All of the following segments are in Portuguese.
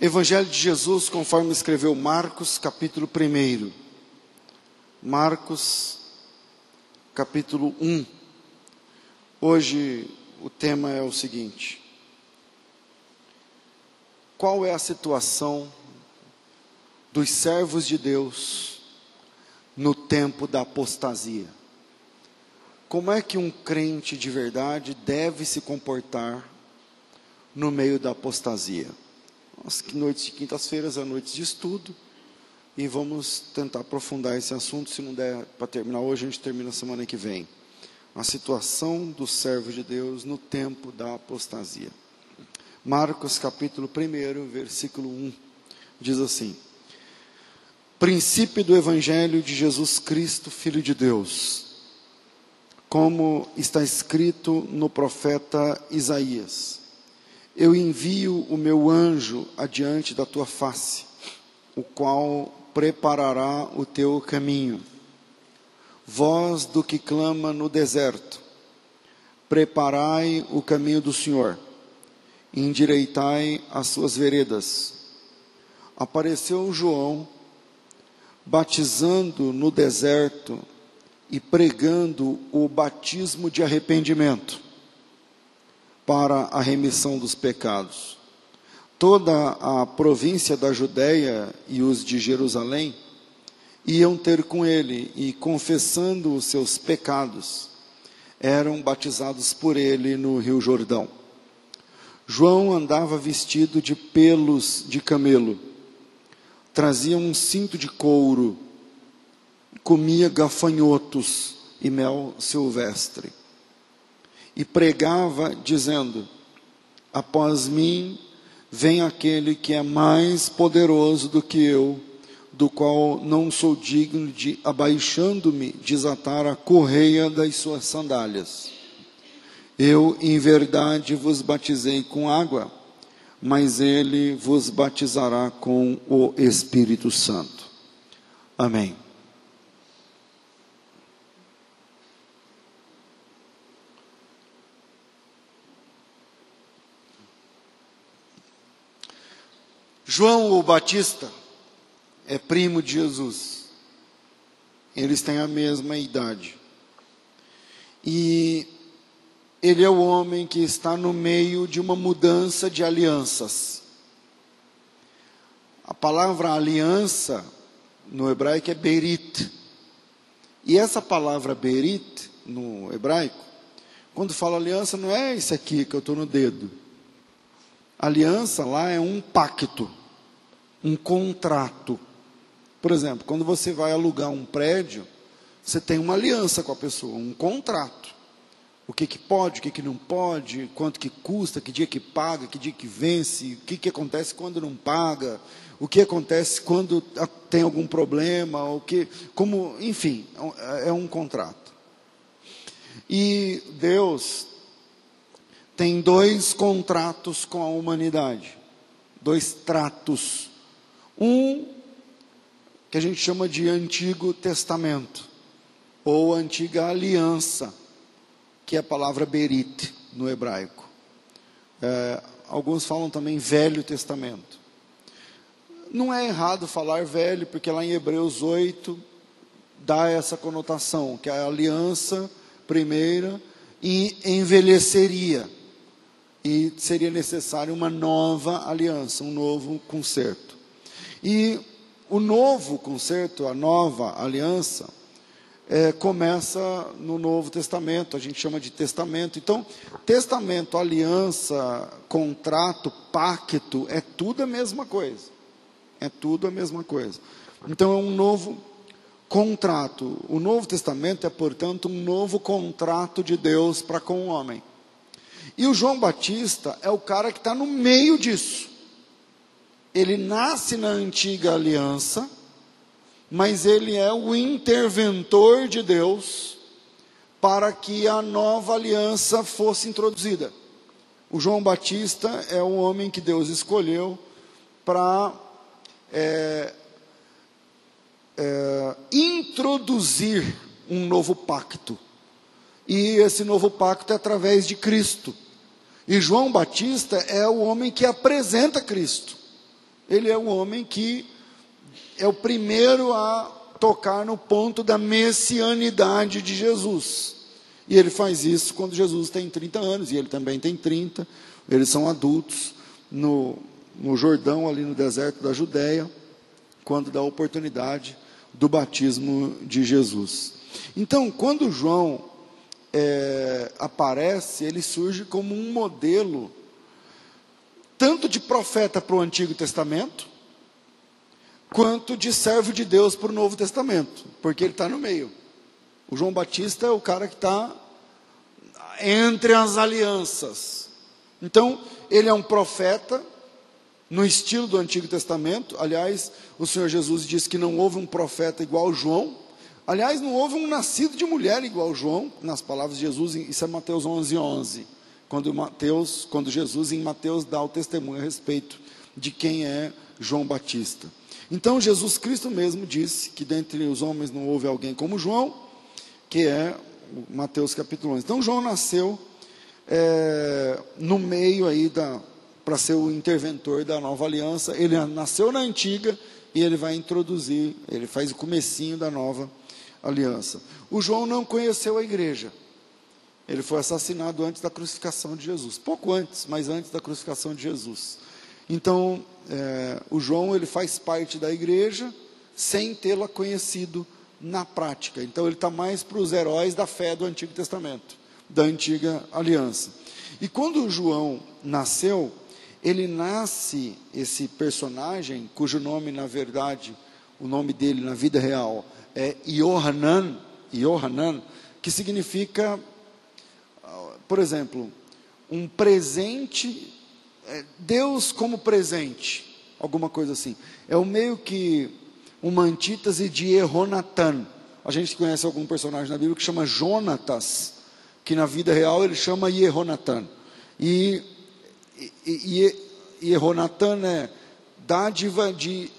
Evangelho de Jesus, conforme escreveu Marcos, capítulo 1. Marcos, capítulo 1. Hoje o tema é o seguinte: Qual é a situação dos servos de Deus no tempo da apostasia? Como é que um crente de verdade deve se comportar no meio da apostasia? As noites de quintas-feiras é noites de estudo e vamos tentar aprofundar esse assunto. Se não der para terminar hoje, a gente termina semana que vem. A situação do servo de Deus no tempo da apostasia. Marcos capítulo 1, versículo 1, diz assim: Princípio do Evangelho de Jesus Cristo, Filho de Deus, como está escrito no profeta Isaías eu envio o meu anjo adiante da tua face, o qual preparará o teu caminho. Voz do que clama no deserto, preparai o caminho do Senhor, endireitai as suas veredas. Apareceu João, batizando no deserto e pregando o batismo de arrependimento para a remissão dos pecados. Toda a província da Judéia e os de Jerusalém iam ter com ele e, confessando os seus pecados, eram batizados por ele no Rio Jordão. João andava vestido de pelos de camelo, trazia um cinto de couro, comia gafanhotos e mel silvestre e pregava, dizendo: Após mim vem aquele que é mais poderoso do que eu, do qual não sou digno de, abaixando-me, desatar a correia das suas sandálias. Eu, em verdade, vos batizei com água, mas ele vos batizará com o Espírito Santo. Amém. João o Batista é primo de Jesus. Eles têm a mesma idade. E ele é o homem que está no meio de uma mudança de alianças. A palavra aliança no hebraico é berit. E essa palavra berit no hebraico, quando fala aliança, não é isso aqui que eu estou no dedo. Aliança lá é um pacto um contrato. Por exemplo, quando você vai alugar um prédio, você tem uma aliança com a pessoa, um contrato. O que, que pode, o que, que não pode, quanto que custa, que dia que paga, que dia que vence, o que, que acontece quando não paga, o que acontece quando tem algum problema, o que, como, enfim, é um contrato. E Deus tem dois contratos com a humanidade, dois tratos um que a gente chama de Antigo Testamento, ou Antiga Aliança, que é a palavra Berit no hebraico. É, alguns falam também Velho Testamento. Não é errado falar velho, porque lá em Hebreus 8 dá essa conotação, que é a aliança primeira e envelheceria. E seria necessário uma nova aliança, um novo conserto. E o novo concerto, a nova aliança, é, começa no Novo Testamento, a gente chama de testamento. Então, testamento, aliança, contrato, pacto, é tudo a mesma coisa. É tudo a mesma coisa. Então, é um novo contrato. O Novo Testamento é, portanto, um novo contrato de Deus para com o homem. E o João Batista é o cara que está no meio disso ele nasce na antiga aliança, mas ele é o interventor de Deus para que a nova aliança fosse introduzida. O João Batista é o homem que Deus escolheu para é, é, introduzir um novo pacto. E esse novo pacto é através de Cristo. E João Batista é o homem que apresenta Cristo. Ele é o homem que é o primeiro a tocar no ponto da messianidade de Jesus. E ele faz isso quando Jesus tem 30 anos, e ele também tem 30, eles são adultos, no, no Jordão, ali no deserto da Judéia, quando dá a oportunidade do batismo de Jesus. Então, quando João é, aparece, ele surge como um modelo, tanto de profeta para o Antigo Testamento, quanto de servo de Deus para o Novo Testamento, porque ele está no meio. O João Batista é o cara que está entre as alianças. Então, ele é um profeta no estilo do Antigo Testamento. Aliás, o Senhor Jesus disse que não houve um profeta igual João. Aliás, não houve um nascido de mulher igual João, nas palavras de Jesus, isso é Mateus 11, 11. Quando, Mateus, quando Jesus em Mateus dá o testemunho a respeito de quem é João Batista. Então Jesus Cristo mesmo disse que dentre os homens não houve alguém como João, que é Mateus capítulo 11. Então João nasceu é, no meio aí da para ser o interventor da nova aliança. Ele nasceu na antiga e ele vai introduzir, ele faz o comecinho da nova aliança. O João não conheceu a igreja. Ele foi assassinado antes da crucificação de Jesus, pouco antes, mas antes da crucificação de Jesus. Então, é, o João ele faz parte da igreja sem tê-la conhecido na prática. Então, ele está mais para os heróis da fé do Antigo Testamento, da antiga aliança. E quando o João nasceu, ele nasce, esse personagem, cujo nome, na verdade, o nome dele na vida real é Yohanan, Yohanan que significa, por exemplo, um presente é, Deus como presente, alguma coisa assim. É o meio que uma antítese de Ehonatan. A gente conhece algum personagem na Bíblia que chama Jonatas, que na vida real ele chama Yehonatan. E, e, e Yehonatan é dádiva de,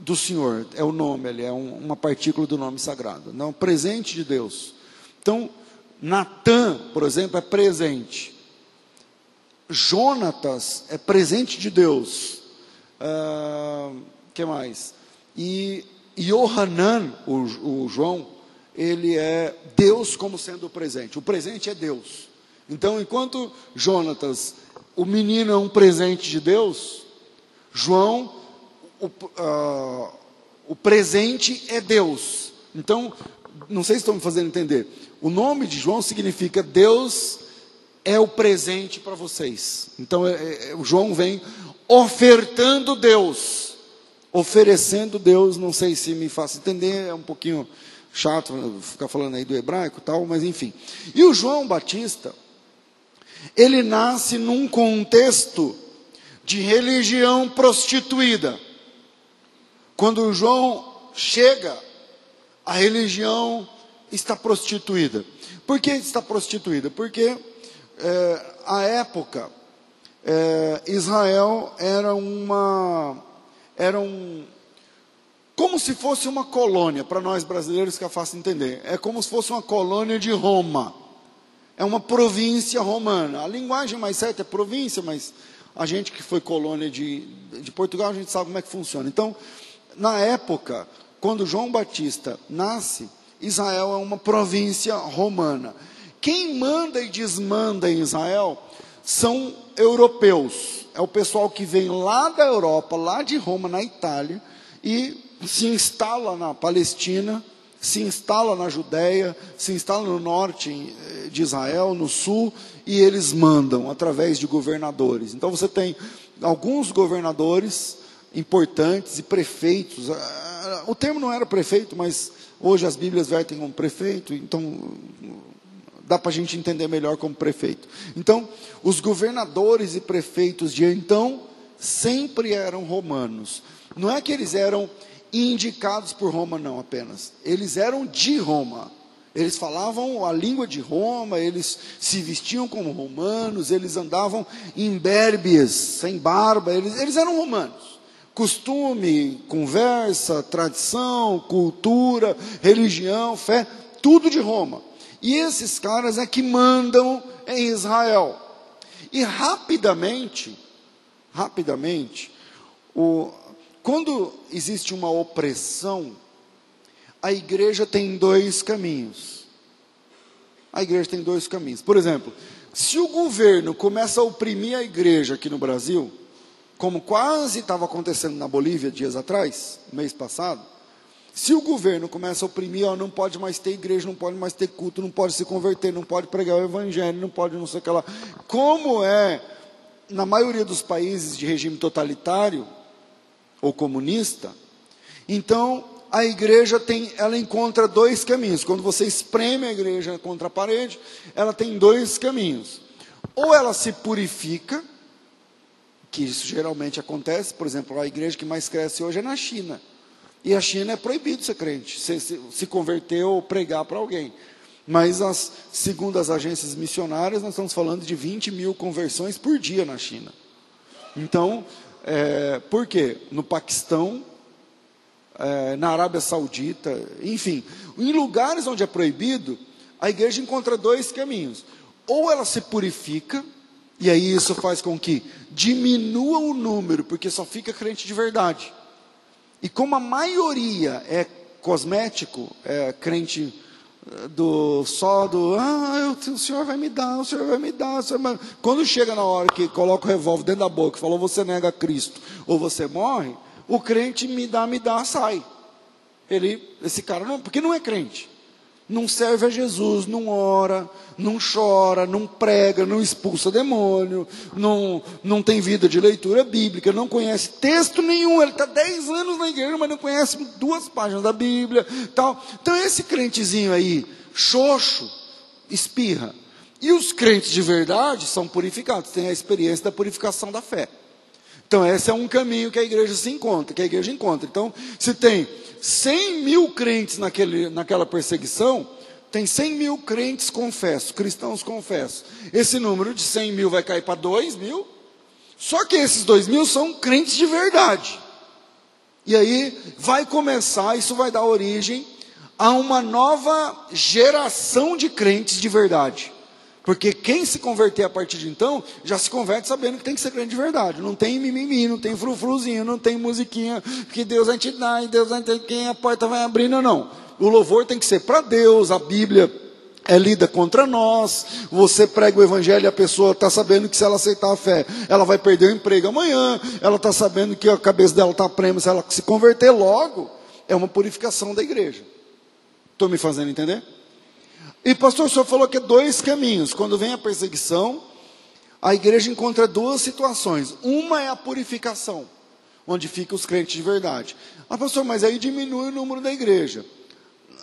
do Senhor, é o nome, ele é um, uma partícula do nome sagrado, não presente de Deus. Então, Natan, por exemplo, é presente. Jonatas é presente de Deus. Uh, que mais? E Yohanan, o, o João, ele é Deus como sendo o presente. O presente é Deus. Então, enquanto Jonatas, o menino é um presente de Deus, João, o, uh, o presente é Deus. Então, não sei se estão me fazendo entender. O nome de João significa Deus é o presente para vocês. Então, é, é, o João vem ofertando Deus, oferecendo Deus. Não sei se me faço entender, é um pouquinho chato ficar falando aí do hebraico tal, mas enfim. E o João Batista, ele nasce num contexto de religião prostituída. Quando o João chega, a religião está prostituída. Por que está prostituída? Porque é, a época, é, Israel era uma, era um, como se fosse uma colônia, para nós brasileiros que é fácil entender, é como se fosse uma colônia de Roma, é uma província romana, a linguagem mais certa é província, mas a gente que foi colônia de, de Portugal, a gente sabe como é que funciona. Então, na época, quando João Batista nasce, Israel é uma província romana. Quem manda e desmanda em Israel são europeus. É o pessoal que vem lá da Europa, lá de Roma, na Itália, e se instala na Palestina, se instala na Judéia, se instala no norte eh, de Israel, no sul, e eles mandam através de governadores. Então você tem alguns governadores importantes e prefeitos. Ah, o termo não era prefeito, mas hoje as Bíblias vertem como prefeito, então dá para a gente entender melhor como prefeito. Então, os governadores e prefeitos de então sempre eram romanos. Não é que eles eram indicados por Roma, não apenas. Eles eram de Roma. Eles falavam a língua de Roma, eles se vestiam como romanos, eles andavam em berbias, sem barba, eles, eles eram romanos. Costume, conversa, tradição, cultura, religião, fé, tudo de Roma. E esses caras é que mandam em Israel. E rapidamente, rapidamente, o, quando existe uma opressão, a igreja tem dois caminhos. A igreja tem dois caminhos. Por exemplo, se o governo começa a oprimir a igreja aqui no Brasil, como quase estava acontecendo na Bolívia dias atrás, mês passado, se o governo começa a oprimir, ó, não pode mais ter igreja, não pode mais ter culto, não pode se converter, não pode pregar o evangelho, não pode não sei o que lá. Como é na maioria dos países de regime totalitário ou comunista, então a igreja tem, ela encontra dois caminhos. Quando você espreme a igreja contra a parede, ela tem dois caminhos. Ou ela se purifica, que isso geralmente acontece, por exemplo, a igreja que mais cresce hoje é na China. E a China é proibido ser crente, se, se, se converter ou pregar para alguém. Mas, as, segundo as agências missionárias, nós estamos falando de 20 mil conversões por dia na China. Então, é, por quê? No Paquistão, é, na Arábia Saudita, enfim, em lugares onde é proibido, a igreja encontra dois caminhos. Ou ela se purifica, e aí isso faz com que diminua o número, porque só fica crente de verdade. E como a maioria é cosmético, é crente eh, do só do ah, eu, o senhor vai me dar, o senhor vai me dar, vai... quando chega na hora que coloca o revólver dentro da boca, falou você nega Cristo ou você morre, o crente me dá, me dá, sai. Ele, esse cara não, porque não é crente não serve a Jesus, não ora, não chora, não prega, não expulsa demônio, não, não tem vida de leitura bíblica, não conhece texto nenhum. Ele está 10 anos na igreja, mas não conhece duas páginas da Bíblia. Tal. Então, esse crentezinho aí, xoxo, espirra. E os crentes de verdade são purificados, têm a experiência da purificação da fé. Então, esse é um caminho que a igreja se encontra, que a igreja encontra. Então, se tem 100 mil crentes naquele, naquela perseguição, tem 100 mil crentes confessos, cristãos confessos. Esse número de 100 mil vai cair para 2 mil. Só que esses 2 mil são crentes de verdade. E aí vai começar, isso vai dar origem a uma nova geração de crentes de verdade. Porque quem se converter a partir de então, já se converte sabendo que tem que ser crente de verdade. Não tem mimimi, não tem frufruzinho, não tem musiquinha, que Deus vai te dar e Deus vai ter quem a porta vai abrir, não, não. O louvor tem que ser para Deus, a Bíblia é lida contra nós. Você prega o evangelho e a pessoa está sabendo que se ela aceitar a fé, ela vai perder o emprego amanhã. Ela está sabendo que a cabeça dela está prêmio se ela se converter logo. É uma purificação da igreja. Estou me fazendo entender? E pastor, o senhor falou que é dois caminhos. Quando vem a perseguição, a igreja encontra duas situações. Uma é a purificação, onde ficam os crentes de verdade. Ah, pastor, mas aí diminui o número da igreja.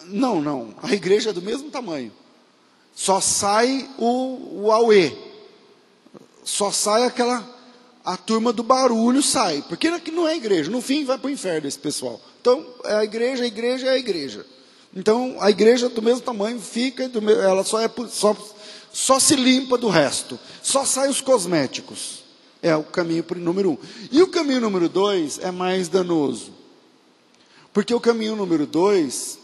Não, não. A igreja é do mesmo tamanho. Só sai o, o Aue. Só sai aquela. A turma do barulho sai. Porque não é igreja. No fim, vai para o inferno esse pessoal. Então, é a igreja, a igreja é a igreja. Então a igreja do mesmo tamanho fica, ela só, é, só, só se limpa do resto, só sai os cosméticos. É o caminho número um. E o caminho número dois é mais danoso. Porque o caminho número dois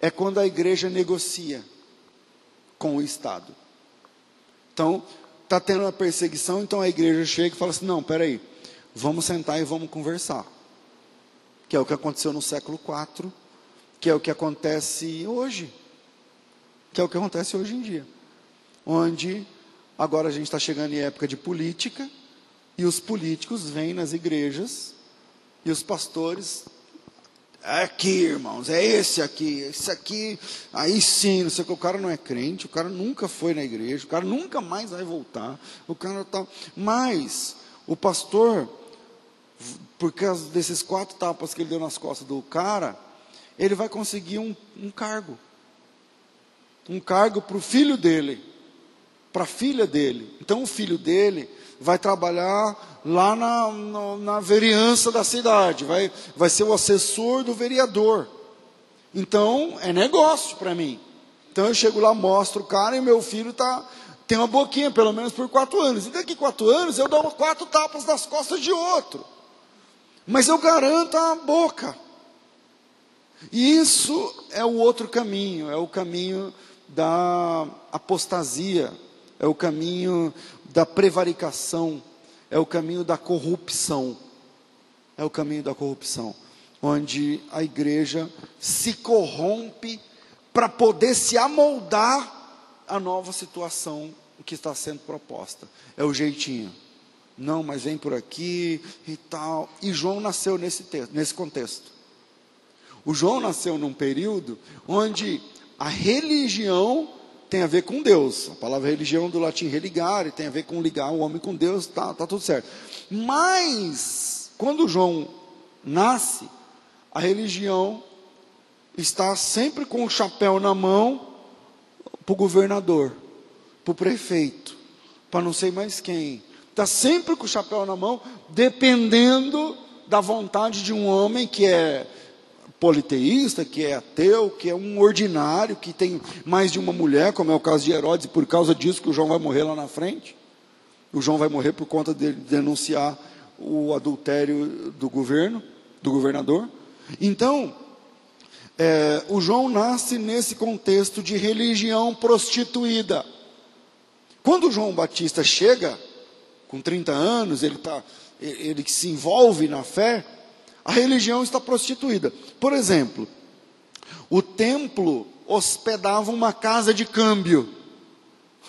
é quando a igreja negocia com o Estado. Então, está tendo uma perseguição, então a igreja chega e fala assim: não, peraí, vamos sentar e vamos conversar. Que é o que aconteceu no século IV que é o que acontece hoje, que é o que acontece hoje em dia, onde agora a gente está chegando em época de política e os políticos vêm nas igrejas e os pastores é aqui, irmãos, é esse aqui, esse aqui, aí sim, não sei o que, o cara não é crente, o cara nunca foi na igreja, o cara nunca mais vai voltar, o cara tá, mas o pastor, por causa desses quatro tapas que ele deu nas costas do cara, ele vai conseguir um, um cargo. Um cargo para o filho dele, para a filha dele. Então o filho dele vai trabalhar lá na, na, na vereança da cidade, vai, vai ser o assessor do vereador. Então é negócio para mim. Então eu chego lá, mostro o cara e meu filho tá, tem uma boquinha, pelo menos por quatro anos. E daqui quatro anos eu dou quatro tapas nas costas de outro. Mas eu garanto a boca. E isso é o outro caminho, é o caminho da apostasia, é o caminho da prevaricação, é o caminho da corrupção. é o caminho da corrupção, onde a igreja se corrompe para poder se amoldar à nova situação que está sendo proposta. É o jeitinho. Não, mas vem por aqui e tal. E João nasceu nesse, texto, nesse contexto. O João nasceu num período onde a religião tem a ver com Deus. A palavra religião do latim religare tem a ver com ligar o homem com Deus, tá, tá tudo certo. Mas quando João nasce, a religião está sempre com o chapéu na mão para o governador, para o prefeito, para não sei mais quem. Está sempre com o chapéu na mão, dependendo da vontade de um homem que é politeísta, que é ateu, que é um ordinário, que tem mais de uma mulher, como é o caso de Herodes, e por causa disso que o João vai morrer lá na frente. O João vai morrer por conta de denunciar o adultério do governo, do governador. Então, é, o João nasce nesse contexto de religião prostituída. Quando o João Batista chega, com 30 anos, ele, tá, ele se envolve na fé, a religião está prostituída. Por exemplo, o templo hospedava uma casa de câmbio.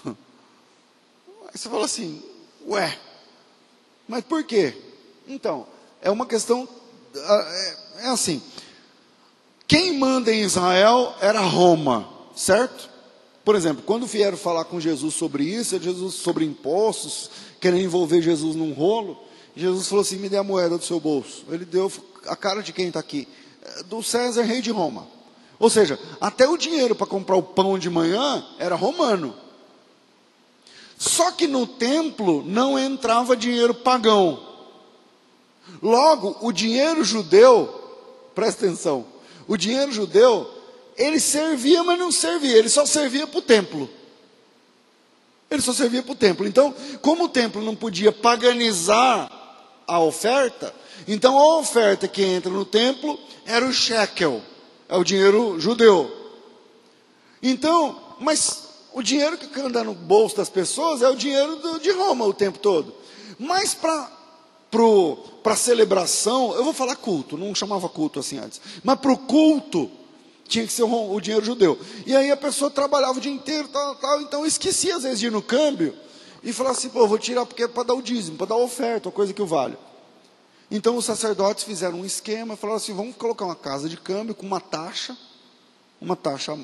Aí você fala assim, ué, mas por quê? Então, é uma questão, é, é assim, quem manda em Israel era Roma, certo? Por exemplo, quando vieram falar com Jesus sobre isso, Jesus sobre impostos, querendo envolver Jesus num rolo, Jesus falou assim: me dê a moeda do seu bolso. Ele deu a cara de quem está aqui? É, do César, rei de Roma. Ou seja, até o dinheiro para comprar o pão de manhã era romano. Só que no templo não entrava dinheiro pagão. Logo, o dinheiro judeu, presta atenção, o dinheiro judeu, ele servia, mas não servia, ele só servia para o templo. Ele só servia para o templo. Então, como o templo não podia paganizar a oferta, então a oferta que entra no templo era o shekel, é o dinheiro judeu. Então, mas o dinheiro que anda no bolso das pessoas é o dinheiro do, de Roma o tempo todo. Mas para para celebração, eu vou falar culto, não chamava culto assim antes, mas para o culto tinha que ser o, o, dinheiro judeu. E aí a pessoa trabalhava o dia inteiro, tal, tal, então esquecia às vezes de ir no câmbio e falar assim, pô, vou tirar porque é para dar o dízimo, para dar oferta, coisa que o vale. Então os sacerdotes fizeram um esquema, falaram assim, vamos colocar uma casa de câmbio com uma taxa, uma taxa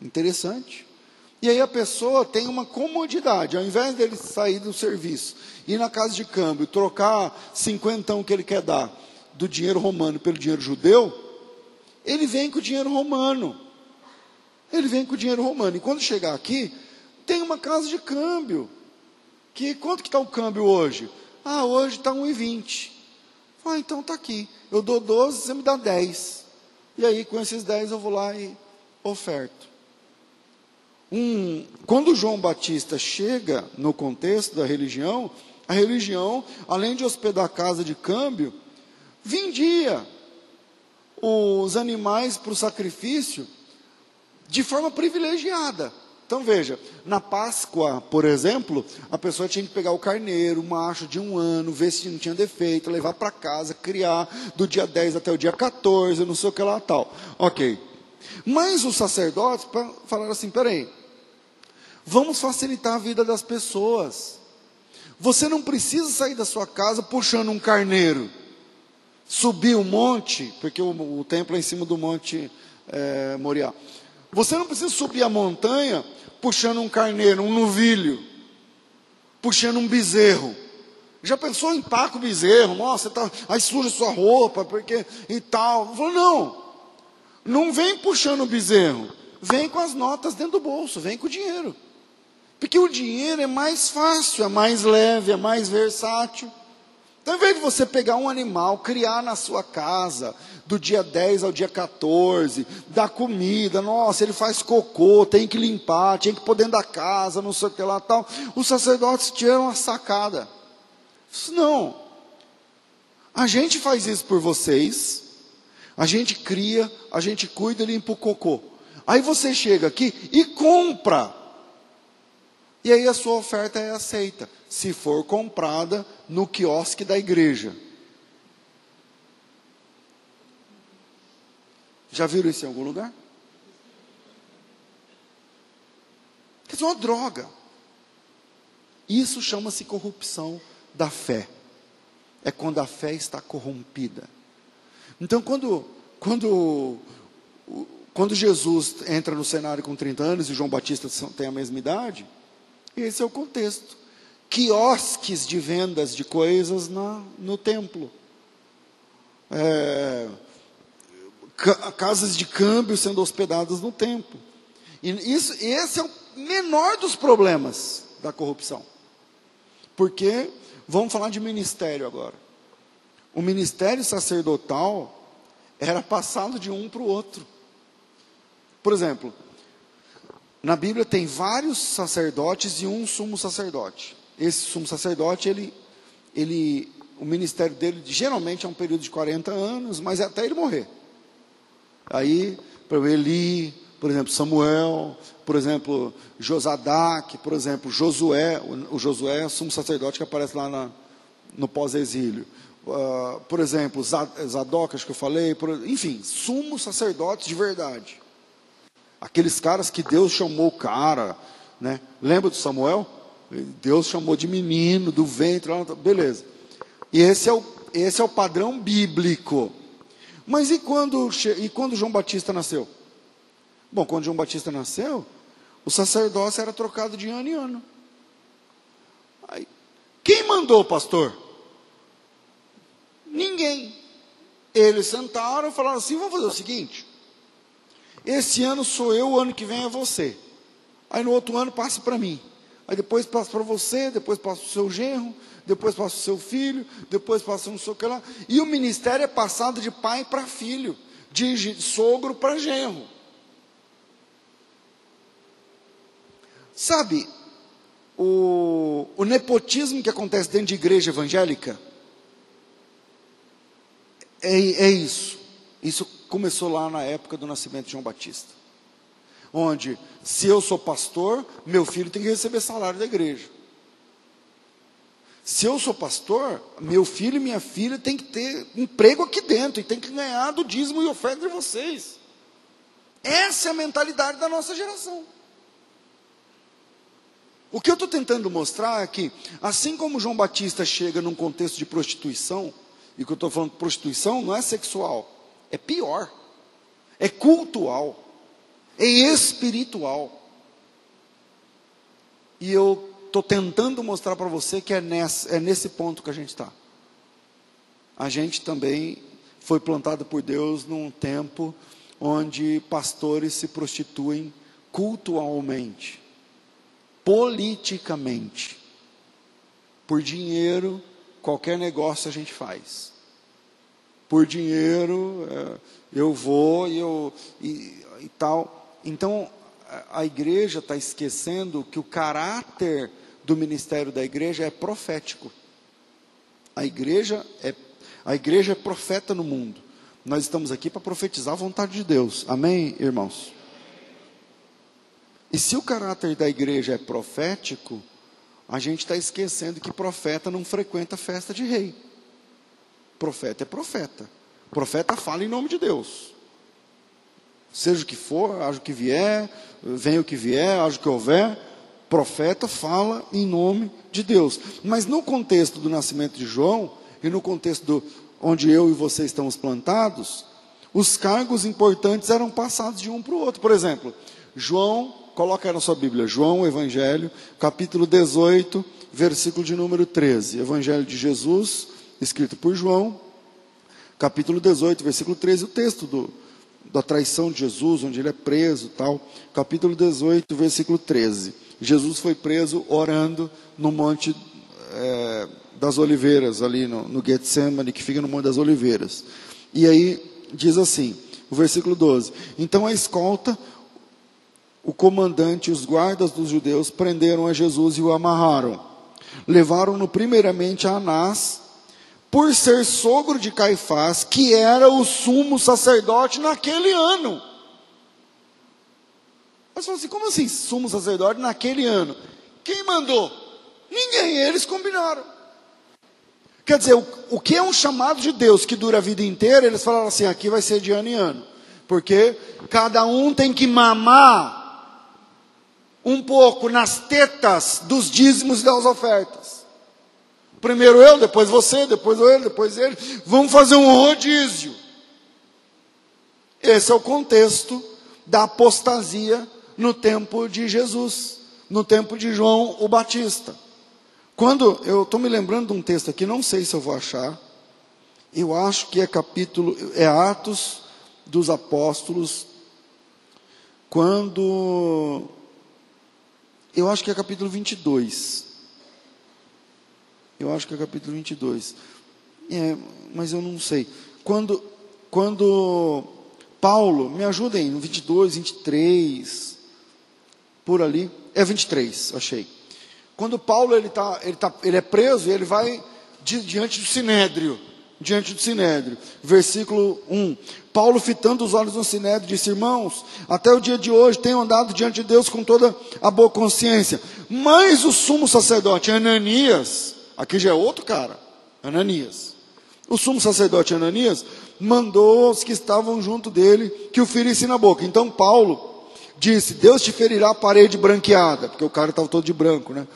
interessante. E aí a pessoa tem uma comodidade, ao invés dele sair do serviço, ir na casa de câmbio, trocar cinquentão que ele quer dar do dinheiro romano pelo dinheiro judeu, ele vem com o dinheiro romano. Ele vem com o dinheiro romano. E quando chegar aqui, tem uma casa de câmbio. Que quanto que está o câmbio hoje? Ah, hoje está 1,20. Ah, então está aqui. Eu dou 12, você me dá 10. E aí, com esses 10, eu vou lá e oferto um, quando João Batista chega no contexto da religião, a religião, além de hospedar a casa de câmbio, vendia os animais para o sacrifício de forma privilegiada. Então veja, na Páscoa, por exemplo, a pessoa tinha que pegar o carneiro, o macho de um ano, ver se não tinha defeito, levar para casa, criar do dia 10 até o dia 14, não sei o que lá tal. Ok. Mas os sacerdotes falaram assim: peraí, Vamos facilitar a vida das pessoas. Você não precisa sair da sua casa puxando um carneiro, subir o um monte, porque o, o, templo é em cima do monte é, Moriá. Você não precisa subir a montanha puxando um carneiro, um novilho, puxando um bezerro. Já pensou em paco o bezerro? Nossa, tá, aí suja sua roupa, porque e tal. Falou, não, não vem puxando o bezerro, vem com as notas dentro do bolso, vem com o dinheiro. Porque o dinheiro é mais fácil, é mais leve, é mais versátil. Então, ao invés de você pegar um animal, criar na sua casa, do dia 10 ao dia 14, dar comida, nossa, ele faz cocô, tem que limpar, tem que pôr dentro da casa, não sei o que lá tal. Os sacerdotes tiveram uma sacada. Não. A gente faz isso por vocês, a gente cria, a gente cuida e limpa o cocô. Aí você chega aqui e compra e aí a sua oferta é aceita, se for comprada no quiosque da igreja. Já viram isso em algum lugar? Quer dizer, uma droga. Isso chama-se corrupção da fé. É quando a fé está corrompida. Então, quando, quando, quando Jesus entra no cenário com 30 anos e João Batista tem a mesma idade, esse é o contexto. Quiosques de vendas de coisas na, no templo. É, casas de câmbio sendo hospedadas no templo. E isso, esse é o menor dos problemas da corrupção. Porque, vamos falar de ministério agora. O ministério sacerdotal era passado de um para o outro. Por exemplo, na Bíblia tem vários sacerdotes e um sumo sacerdote. Esse sumo sacerdote, ele, ele, o ministério dele geralmente é um período de 40 anos, mas é até ele morrer. Aí, para Eli, por exemplo, Samuel, por exemplo, Josadac, por exemplo, Josué, o, Josué é o sumo sacerdote que aparece lá na, no pós-exílio. Uh, por exemplo, Zadok, acho que eu falei, por, enfim, sumos sacerdotes de verdade. Aqueles caras que Deus chamou cara, né? Lembra do Samuel? Deus chamou de menino, do ventre, beleza. E esse é o, esse é o padrão bíblico. Mas e quando, e quando João Batista nasceu? Bom, quando João Batista nasceu, o sacerdócio era trocado de ano em ano. Aí, quem mandou, pastor? Ninguém. Eles sentaram e falaram assim: vamos fazer o seguinte. Esse ano sou eu, o ano que vem é você. Aí no outro ano passa para mim. Aí depois passa para você, depois passa para o seu genro, depois passa para o seu filho, depois passa não sei o que lá. E o ministério é passado de pai para filho, de sogro para genro. Sabe, o, o nepotismo que acontece dentro de igreja evangélica é, é isso. Isso começou lá na época do nascimento de João Batista. Onde, se eu sou pastor, meu filho tem que receber salário da igreja. Se eu sou pastor, meu filho e minha filha tem que ter emprego aqui dentro e tem que ganhar do dízimo e oferta de vocês. Essa é a mentalidade da nossa geração. O que eu estou tentando mostrar é que, assim como João Batista chega num contexto de prostituição, e que eu estou falando de prostituição não é sexual, é pior, é cultual, é espiritual. E eu estou tentando mostrar para você que é nesse, é nesse ponto que a gente está. A gente também foi plantado por Deus num tempo onde pastores se prostituem cultualmente politicamente. Por dinheiro, qualquer negócio a gente faz. Por dinheiro, é, eu vou eu, e, e tal. Então, a igreja está esquecendo que o caráter do ministério da igreja é profético. A igreja é, a igreja é profeta no mundo. Nós estamos aqui para profetizar a vontade de Deus. Amém, irmãos? E se o caráter da igreja é profético, a gente está esquecendo que profeta não frequenta festa de rei. Profeta é profeta. Profeta fala em nome de Deus. Seja o que for, haja o que vier, venha o que vier, haja o que houver, profeta fala em nome de Deus. Mas no contexto do nascimento de João, e no contexto do, onde eu e você estamos plantados, os cargos importantes eram passados de um para o outro. Por exemplo, João Coloca aí na sua Bíblia, João, Evangelho, capítulo 18, versículo de número 13. Evangelho de Jesus, escrito por João, capítulo 18, versículo 13, o texto do, da traição de Jesus, onde ele é preso tal. Capítulo 18, versículo 13. Jesus foi preso orando no Monte é, das Oliveiras, ali no, no Getsemane, que fica no Monte das Oliveiras. E aí diz assim, o versículo 12: Então a escolta o comandante e os guardas dos judeus prenderam a Jesus e o amarraram. Levaram-no primeiramente a Anás, por ser sogro de Caifás, que era o sumo sacerdote naquele ano. Mas falou assim: como assim, sumo sacerdote naquele ano? Quem mandou? Ninguém, eles combinaram. Quer dizer, o, o que é um chamado de Deus que dura a vida inteira, eles falaram assim: aqui vai ser de ano em ano. Porque cada um tem que mamar um pouco nas tetas dos dízimos e das ofertas. Primeiro eu, depois você, depois ele, depois ele. Vamos fazer um rodízio. Esse é o contexto da apostasia no tempo de Jesus, no tempo de João o Batista. Quando eu estou me lembrando de um texto aqui, não sei se eu vou achar. Eu acho que é capítulo, é Atos dos Apóstolos, quando eu acho que é capítulo 22. Eu acho que é capítulo 22. É, mas eu não sei. Quando, quando Paulo, me ajudem, no 22, 23, por ali. É 23, achei. Quando Paulo ele, tá, ele, tá, ele é preso e ele vai di, diante do sinédrio. Diante do sinédrio. Versículo 1. Paulo, fitando os olhos no sinédrio, disse: Irmãos, até o dia de hoje tenho andado diante de Deus com toda a boa consciência. Mas o sumo sacerdote Ananias, aqui já é outro cara, Ananias. O sumo sacerdote Ananias mandou os que estavam junto dele que o ferissem na boca. Então Paulo disse: Deus te ferirá a parede branqueada, porque o cara estava todo de branco, né?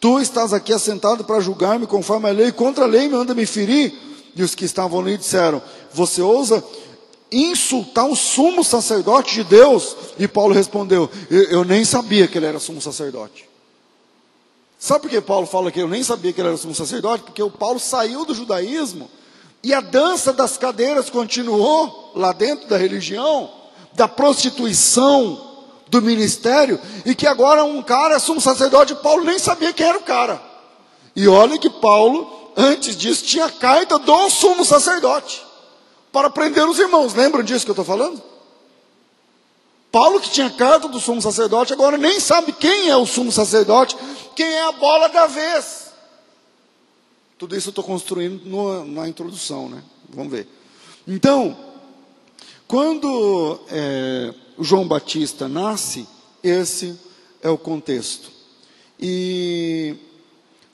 Tu estás aqui assentado para julgar-me conforme a lei, contra a lei manda me ferir. E os que estavam ali disseram: Você ousa insultar o sumo sacerdote de Deus? E Paulo respondeu: Eu, eu nem sabia que ele era sumo sacerdote. Sabe por que Paulo fala que eu nem sabia que ele era sumo sacerdote? Porque o Paulo saiu do judaísmo e a dança das cadeiras continuou lá dentro da religião, da prostituição, do ministério, e que agora um cara é sumo sacerdote, Paulo nem sabia quem era o cara. E olha que Paulo, antes disso, tinha carta do sumo sacerdote para prender os irmãos. Lembram disso que eu estou falando? Paulo, que tinha carta do sumo sacerdote, agora nem sabe quem é o sumo sacerdote, quem é a bola da vez. Tudo isso eu estou construindo no, na introdução, né? Vamos ver. Então, quando é, João Batista nasce, esse é o contexto. E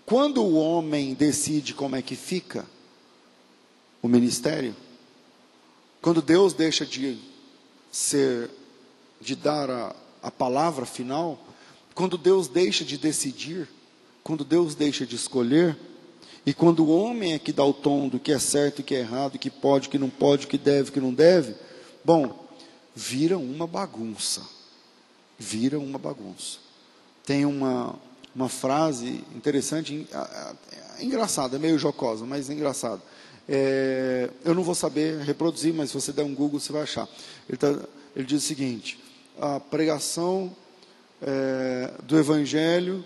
quando o homem decide como é que fica o ministério, quando Deus deixa de ser, de dar a, a palavra final, quando Deus deixa de decidir, quando Deus deixa de escolher, e quando o homem é que dá o tom do que é certo e que é errado, que pode, que não pode, que deve, que não deve, bom, vira uma bagunça. Vira uma bagunça. Tem uma, uma frase interessante, engraçada, é meio jocosa, mas engraçada. É, eu não vou saber reproduzir, mas se você der um Google, você vai achar. Ele, tá, ele diz o seguinte: a pregação é, do Evangelho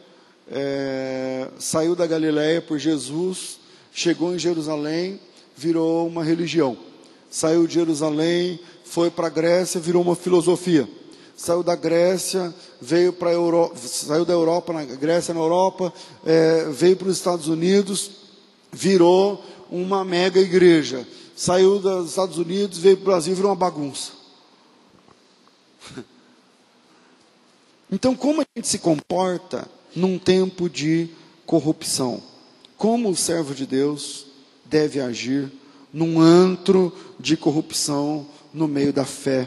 é, saiu da Galiléia por Jesus, chegou em Jerusalém, virou uma religião. Saiu de Jerusalém, foi para a Grécia, virou uma filosofia. Saiu da Grécia, veio para a Europa, saiu da Europa, na Grécia, na Europa, é, veio para os Estados Unidos, virou uma mega igreja. Saiu dos Estados Unidos, veio para o Brasil, virou uma bagunça. Então, como a gente se comporta num tempo de corrupção? Como o servo de Deus deve agir num antro de corrupção no meio da fé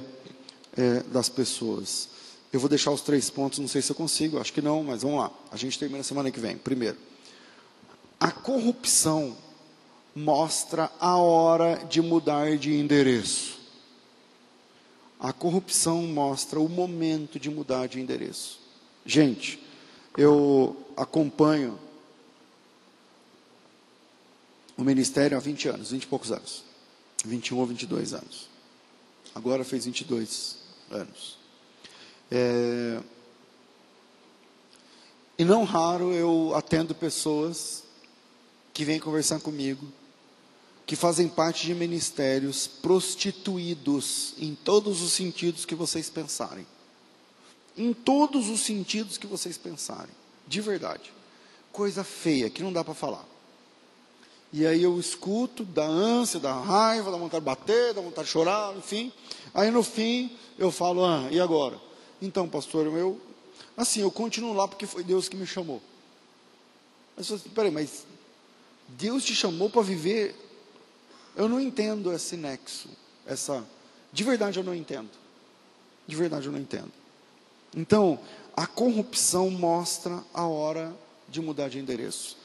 é, das pessoas? Eu vou deixar os três pontos, não sei se eu consigo, acho que não, mas vamos lá. A gente termina semana que vem. Primeiro, a corrupção mostra a hora de mudar de endereço. A corrupção mostra o momento de mudar de endereço. Gente, eu acompanho o ministério há 20 anos, 20 e poucos anos. 21 ou 22 anos. Agora fez 22 anos. É... E não raro eu atendo pessoas que vêm conversar comigo que fazem parte de ministérios prostituídos em todos os sentidos que vocês pensarem. Em todos os sentidos que vocês pensarem. De verdade. Coisa feia que não dá para falar. E aí eu escuto da ânsia, da raiva, da vontade de bater, da vontade de chorar, enfim. Aí no fim eu falo, ah, e agora? Então, pastor, eu, assim, eu continuo lá porque foi Deus que me chamou. Mas, peraí, mas Deus te chamou para viver eu não entendo esse nexo, essa, De verdade eu não entendo. De verdade eu não entendo. Então, a corrupção mostra a hora de mudar de endereço.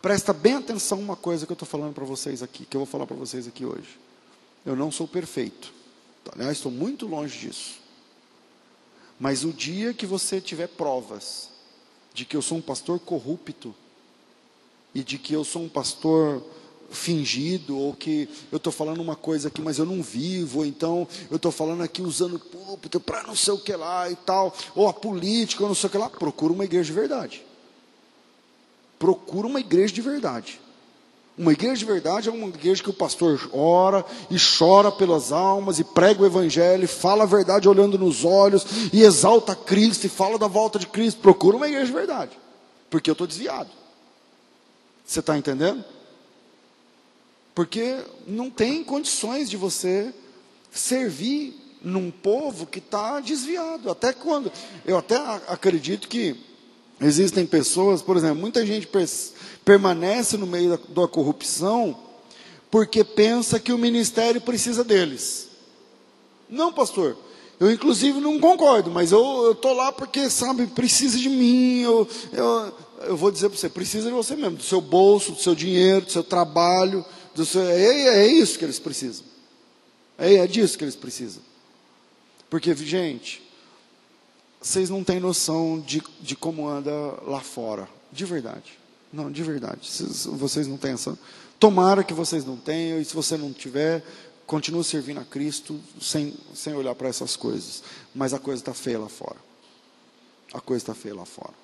Presta bem atenção uma coisa que eu estou falando para vocês aqui, que eu vou falar para vocês aqui hoje. Eu não sou perfeito. Aliás, estou muito longe disso. Mas o dia que você tiver provas de que eu sou um pastor corrupto e de que eu sou um pastor fingido, ou que eu estou falando uma coisa aqui, mas eu não vivo, ou então eu estou falando aqui usando púlpito para não sei o que lá e tal, ou a política, ou não sei o que lá, procura uma igreja de verdade. Procura uma igreja de verdade. Uma igreja de verdade é uma igreja que o pastor ora e chora pelas almas e prega o evangelho, fala a verdade olhando nos olhos e exalta Cristo e fala da volta de Cristo. Procura uma igreja de verdade, porque eu estou desviado. Você está entendendo? Porque não tem condições de você servir num povo que está desviado. Até quando? Eu até acredito que existem pessoas, por exemplo, muita gente permanece no meio da, da corrupção porque pensa que o ministério precisa deles. Não, pastor. Eu, inclusive, não concordo, mas eu estou lá porque, sabe, precisa de mim. Eu, eu, eu vou dizer para você: precisa de você mesmo, do seu bolso, do seu dinheiro, do seu trabalho. Do seu, é, é isso que eles precisam. É, é disso que eles precisam. Porque, gente, vocês não têm noção de, de como anda lá fora. De verdade. Não, de verdade. Vocês não têm essa. Tomara que vocês não tenham, e se você não tiver, continue servindo a Cristo sem, sem olhar para essas coisas. Mas a coisa está feia lá fora. A coisa está feia lá fora.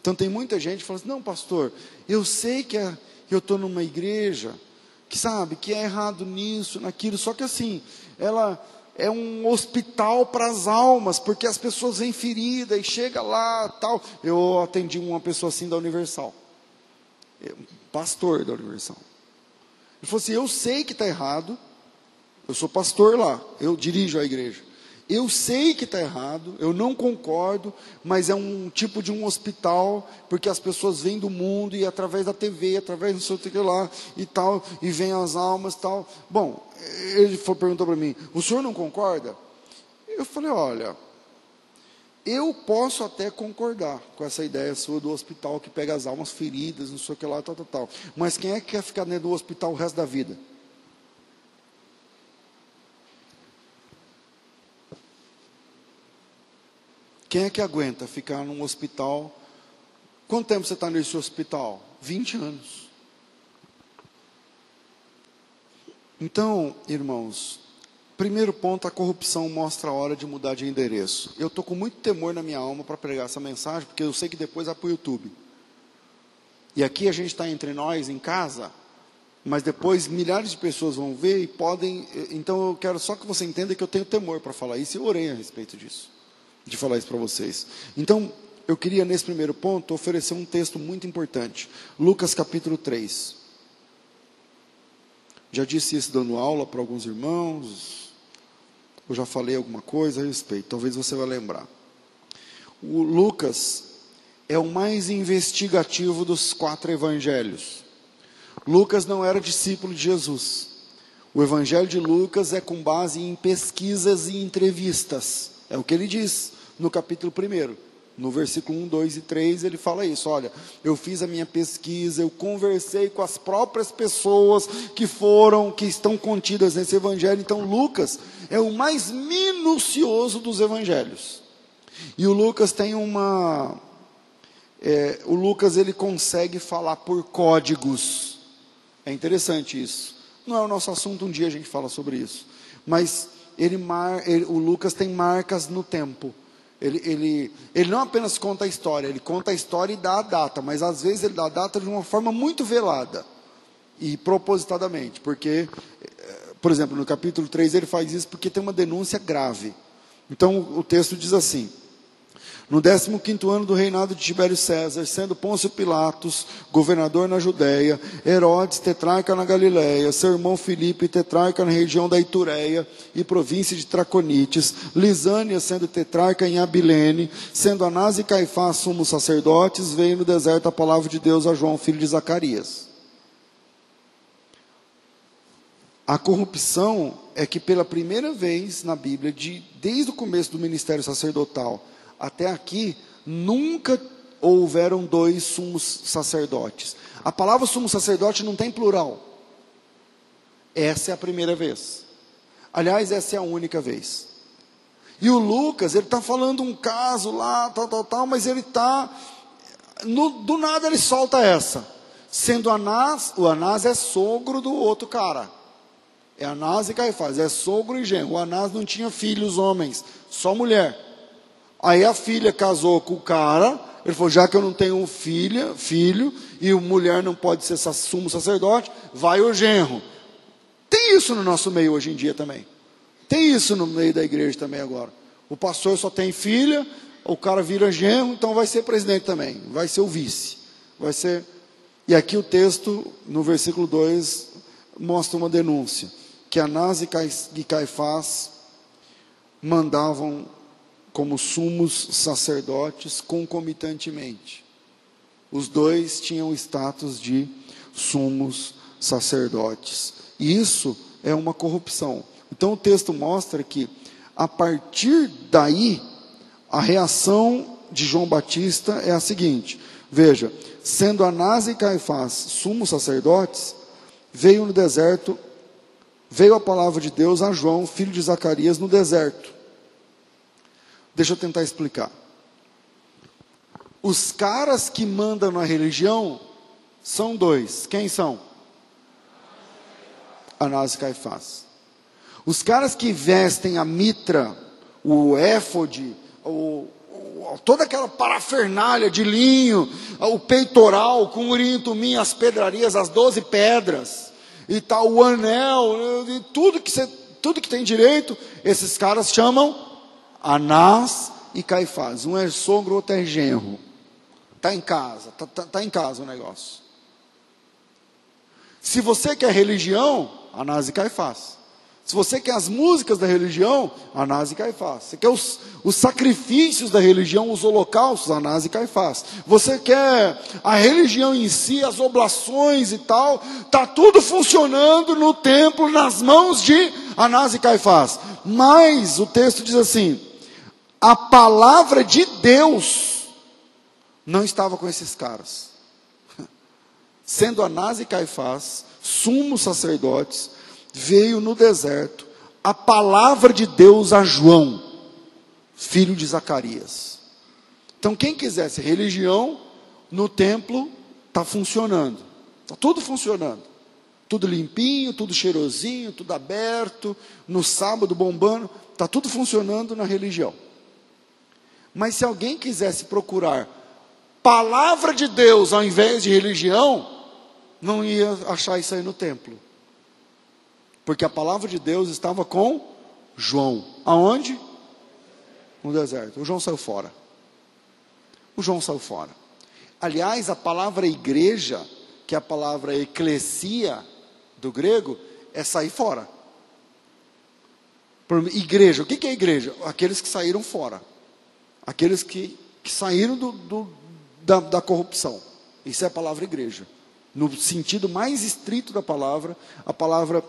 Então tem muita gente que fala assim: não, pastor, eu sei que é, eu estou numa igreja que sabe que é errado nisso, naquilo, só que assim, ela é um hospital para as almas, porque as pessoas vêm feridas e chega lá, tal. Eu atendi uma pessoa assim da Universal pastor da Universal. Ele falou assim: Eu sei que está errado, eu sou pastor lá, eu dirijo a igreja. Eu sei que está errado, eu não concordo, mas é um tipo de um hospital, porque as pessoas vêm do mundo e através da TV, através do seu que lá e tal, e vêm as almas e tal. Bom, ele perguntou para mim: o senhor não concorda? Eu falei: olha, eu posso até concordar com essa ideia sua do hospital que pega as almas feridas, não sei o que lá, tal, tal, tal. Mas quem é que quer ficar dentro do hospital o resto da vida? Quem é que aguenta ficar num hospital? Quanto tempo você está nesse hospital? 20 anos. Então, irmãos, Primeiro ponto, a corrupção mostra a hora de mudar de endereço. Eu estou com muito temor na minha alma para pregar essa mensagem, porque eu sei que depois vai para o YouTube. E aqui a gente está entre nós, em casa, mas depois milhares de pessoas vão ver e podem. Então eu quero só que você entenda que eu tenho temor para falar isso e orei a respeito disso, de falar isso para vocês. Então, eu queria, nesse primeiro ponto, oferecer um texto muito importante. Lucas capítulo 3. Já disse isso dando aula para alguns irmãos, eu já falei alguma coisa a respeito, talvez você vai lembrar. O Lucas é o mais investigativo dos quatro evangelhos. Lucas não era discípulo de Jesus. O evangelho de Lucas é com base em pesquisas e entrevistas. É o que ele diz no capítulo 1. No versículo 1, 2 e 3, ele fala isso: olha, eu fiz a minha pesquisa, eu conversei com as próprias pessoas que foram, que estão contidas nesse evangelho. Então, Lucas é o mais minucioso dos evangelhos. E o Lucas tem uma. É, o Lucas ele consegue falar por códigos. É interessante isso. Não é o nosso assunto, um dia a gente fala sobre isso. Mas ele, ele, o Lucas tem marcas no tempo. Ele, ele, ele não apenas conta a história, ele conta a história e dá a data, mas às vezes ele dá a data de uma forma muito velada e propositadamente, porque, eh, por exemplo, no capítulo 3 ele faz isso porque tem uma denúncia grave. Então o texto diz assim: no 15 ano do reinado de Tibério César, sendo Pôncio Pilatos governador na Judéia, Herodes tetrarca na Galiléia, seu irmão Filipe tetrarca na região da Itureia e província de Traconites, Lisânia sendo tetrarca em Abilene, sendo Anás e Caifás sumos sacerdotes, veio no deserto a palavra de Deus a João, filho de Zacarias. A corrupção é que pela primeira vez na Bíblia, de, desde o começo do ministério sacerdotal até aqui, nunca houveram dois sumos sacerdotes. A palavra sumo sacerdote não tem plural. Essa é a primeira vez. Aliás, essa é a única vez. E o Lucas, ele está falando um caso lá, tal, tal, tal, mas ele está. Do nada ele solta essa. Sendo Anás, o Anás é sogro do outro cara. É Anás e Caifás, é sogro e genro. O Anás não tinha filhos homens, só mulher. Aí a filha casou com o cara, ele falou: já que eu não tenho filha, filho, e mulher não pode ser sumo sacerdote, vai o genro. Tem isso no nosso meio hoje em dia também. Tem isso no meio da igreja também agora. O pastor só tem filha, o cara vira genro, então vai ser presidente também, vai ser o vice. Vai ser. E aqui o texto, no versículo 2, mostra uma denúncia: que Anás e Caifás mandavam como sumos sacerdotes concomitantemente. Os dois tinham status de sumos sacerdotes. E isso é uma corrupção. Então o texto mostra que, a partir daí, a reação de João Batista é a seguinte: veja, sendo Anás e Caifás sumos sacerdotes, veio no deserto, veio a palavra de Deus a João, filho de Zacarias, no deserto. Deixa eu tentar explicar. Os caras que mandam na religião são dois. Quem são? Anás e Caifás. Os caras que vestem a mitra, o éfode, o, o, toda aquela parafernália de linho, o peitoral com o urim, tumim, as pedrarias, as doze pedras, e tal, o anel, e tudo que, tudo que tem direito, esses caras chamam Anás e Caifás. Um é sogro, outro é genro. Está em casa, está tá, tá em casa o negócio. Se você quer religião, Anás e Caifás. Se você quer as músicas da religião, Anás e Caifás. Você quer os, os sacrifícios da religião, os holocaustos, Anás e Caifás. Você quer a religião em si, as oblações e tal, está tudo funcionando no templo, nas mãos de Anás e Caifás. Mas o texto diz assim: a palavra de Deus não estava com esses caras. Sendo Anás e Caifás, sumos sacerdotes, veio no deserto a palavra de Deus a João, filho de Zacarias. Então, quem quisesse religião, no templo está funcionando, está tudo funcionando. Tudo limpinho, tudo cheirosinho, tudo aberto, no sábado bombando, está tudo funcionando na religião. Mas se alguém quisesse procurar palavra de Deus ao invés de religião, não ia achar isso aí no templo. Porque a palavra de Deus estava com João. Aonde? No deserto. O João saiu fora. O João saiu fora. Aliás, a palavra igreja, que é a palavra eclesia do grego, é sair fora. Igreja, o que é igreja? Aqueles que saíram fora. Aqueles que, que saíram do, do, da, da corrupção. Isso é a palavra igreja. No sentido mais estrito da palavra, a palavra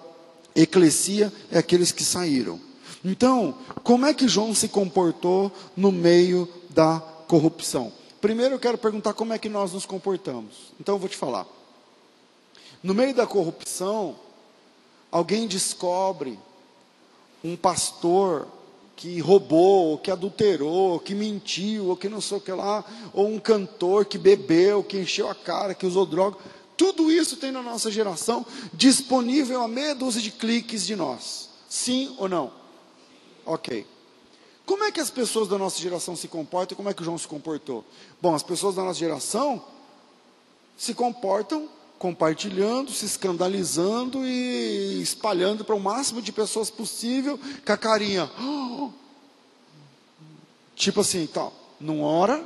Eclesia é aqueles que saíram. Então, como é que João se comportou no meio da corrupção? Primeiro eu quero perguntar como é que nós nos comportamos. Então eu vou te falar. No meio da corrupção, alguém descobre um pastor que roubou, ou que adulterou, ou que mentiu, ou que não sei o que lá, ou um cantor que bebeu, que encheu a cara, que usou droga. Tudo isso tem na nossa geração disponível a meia dúzia de cliques de nós. Sim ou não? Ok. Como é que as pessoas da nossa geração se comportam como é que o João se comportou? Bom, as pessoas da nossa geração se comportam compartilhando, se escandalizando e espalhando para o máximo de pessoas possível com a carinha. Tipo assim, tal, não ora,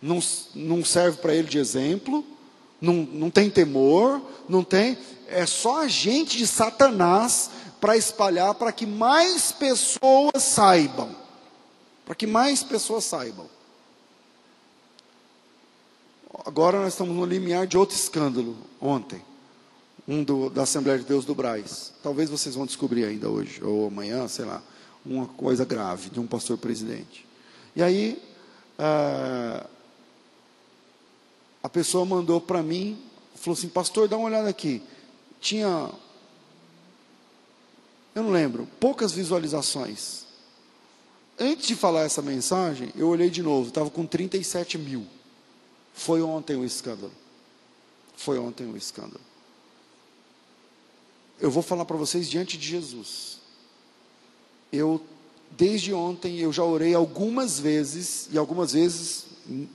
não, não serve para ele de exemplo, não, não tem temor, não tem. É só agente de Satanás para espalhar, para que mais pessoas saibam. Para que mais pessoas saibam. Agora nós estamos no limiar de outro escândalo, ontem. um do, da Assembleia de Deus do Braz. Talvez vocês vão descobrir ainda hoje, ou amanhã, sei lá, uma coisa grave de um pastor presidente. E aí, ah, a pessoa mandou para mim, falou assim: Pastor, dá uma olhada aqui. Tinha, eu não lembro, poucas visualizações. Antes de falar essa mensagem, eu olhei de novo, estava com 37 mil. Foi ontem o escândalo. Foi ontem o escândalo. Eu vou falar para vocês diante de Jesus. Eu, desde ontem, eu já orei algumas vezes, e algumas vezes